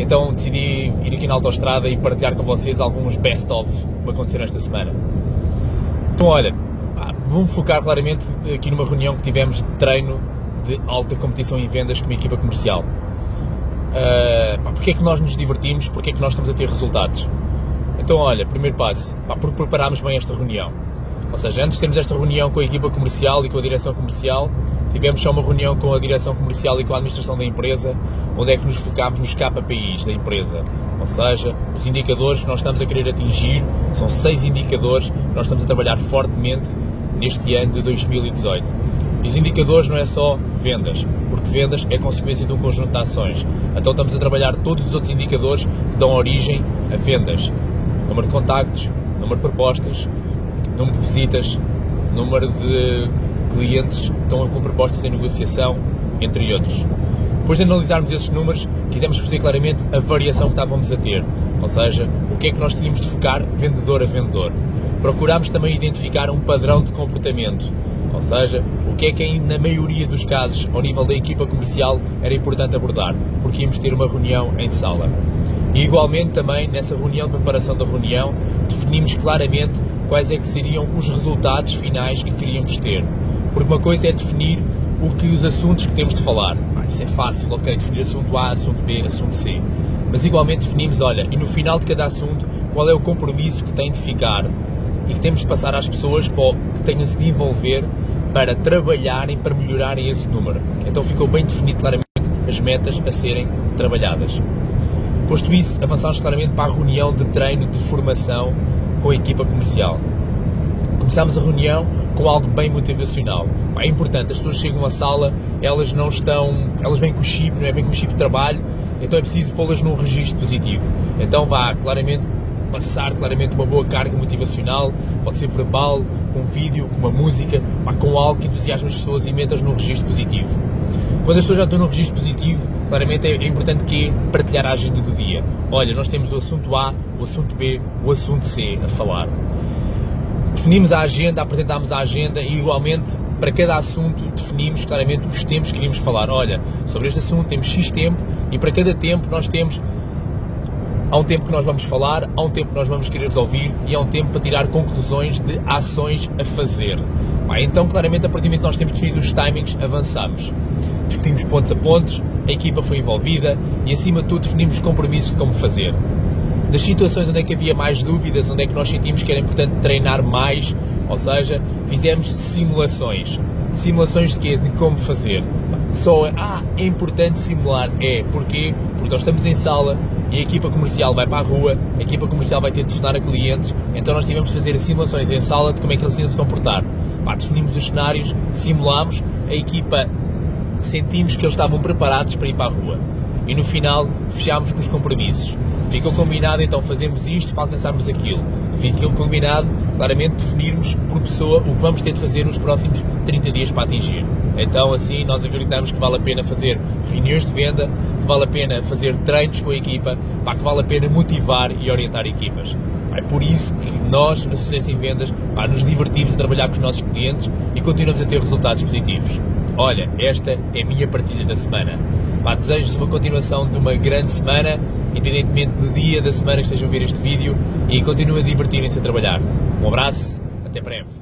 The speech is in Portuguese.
Então decidi ir aqui na autostrada e partilhar com vocês alguns best-of que aconteceram esta semana. Então, olha, vamos focar claramente aqui numa reunião que tivemos de treino de alta competição em vendas com uma equipa comercial. Uh, porque é que nós nos divertimos? Porque é que nós estamos a ter resultados? Então, olha, primeiro passo, pá, porque preparámos bem esta reunião. Ou seja, antes de termos esta reunião com a equipa comercial e com a direção comercial, tivemos só uma reunião com a direção comercial e com a administração da empresa, onde é que nos focámos nos KPIs da empresa. Ou seja, os indicadores que nós estamos a querer atingir são seis indicadores que nós estamos a trabalhar fortemente neste ano de 2018. E os indicadores não é só vendas, porque vendas é consequência de um conjunto de ações. Então estamos a trabalhar todos os outros indicadores que dão origem a vendas. Número de contactos, número de propostas, número de visitas, número de clientes que estão com propostas em negociação, entre outros. Depois de analisarmos esses números, quisemos perceber claramente a variação que estávamos a ter, ou seja, o que é que nós tínhamos de focar vendedor a vendedor. Procurámos também identificar um padrão de comportamento, ou seja, o que é que na maioria dos casos, ao nível da equipa comercial, era importante abordar, porque íamos ter uma reunião em sala. E igualmente também nessa reunião de preparação da reunião, definimos claramente quais é que seriam os resultados finais que queríamos ter. Porque uma coisa é definir o que os assuntos que temos de falar. Isso é fácil, ok, definir assunto A, assunto B, assunto C. Mas igualmente definimos, olha, e no final de cada assunto, qual é o compromisso que tem de ficar e que temos de passar às pessoas que tenham se de envolver para trabalharem, para melhorarem esse número. Então ficou bem definido claramente as metas a serem trabalhadas. Posto isso, avançamos claramente para a reunião de treino de formação com a equipa comercial. Começámos a reunião com algo bem motivacional. É importante, as pessoas chegam à sala, elas não estão, elas vêm com o chip, não é? Vêm com o chip de trabalho, então é preciso pô-las num registro positivo. Então vá claramente passar claramente uma boa carga motivacional, pode ser verbal, com vídeo, com uma música, com algo que entusiasma as pessoas e metas num registro positivo. Quando as pessoas já estão num registro positivo, claramente é, é importante que partilhar a agenda do dia. Olha, nós temos o assunto A, o assunto B, o assunto C a falar. Definimos a agenda, apresentámos a agenda e igualmente para cada assunto definimos claramente os tempos que queríamos falar. Olha, sobre este assunto temos X tempo e para cada tempo nós temos há um tempo que nós vamos falar, há um tempo que nós vamos querer resolver e há um tempo para tirar conclusões de ações a fazer. então, claramente, a partir do momento que nós temos definido os timings, avançamos. Discutimos pontos a pontos, a equipa foi envolvida e, acima de tudo, definimos compromissos de como fazer. Das situações onde é que havia mais dúvidas, onde é que nós sentimos que era importante treinar mais, ou seja, fizemos simulações. Simulações de quê? De como fazer. Só, ah, é importante simular. É, porquê? Porque nós estamos em sala, e a equipa comercial vai para a rua, a equipa comercial vai ter de telefonar a clientes, então nós tivemos de fazer simulações em sala de como é que eles iam se comportar. Pá, definimos os cenários, simulámos, a equipa sentimos que eles estavam preparados para ir para a rua. E no final fechámos com os compromissos. Ficou combinado então fazermos isto para alcançarmos aquilo. Ficou combinado claramente definirmos por pessoa o que vamos ter de fazer nos próximos 30 dias para atingir. Então assim nós acreditamos que vale a pena fazer reuniões de venda, vale a pena fazer treinos com a equipa, pá, que vale a pena motivar e orientar equipas. É por isso que nós, na Sucesso em Vendas, pá, nos divertimos a trabalhar com os nossos clientes e continuamos a ter resultados positivos. Olha, esta é a minha partilha da semana. Desejo-vos uma continuação de uma grande semana, independentemente do dia da semana que estejam a ver este vídeo, e continuem a divertirem-se a trabalhar. Um abraço, até breve.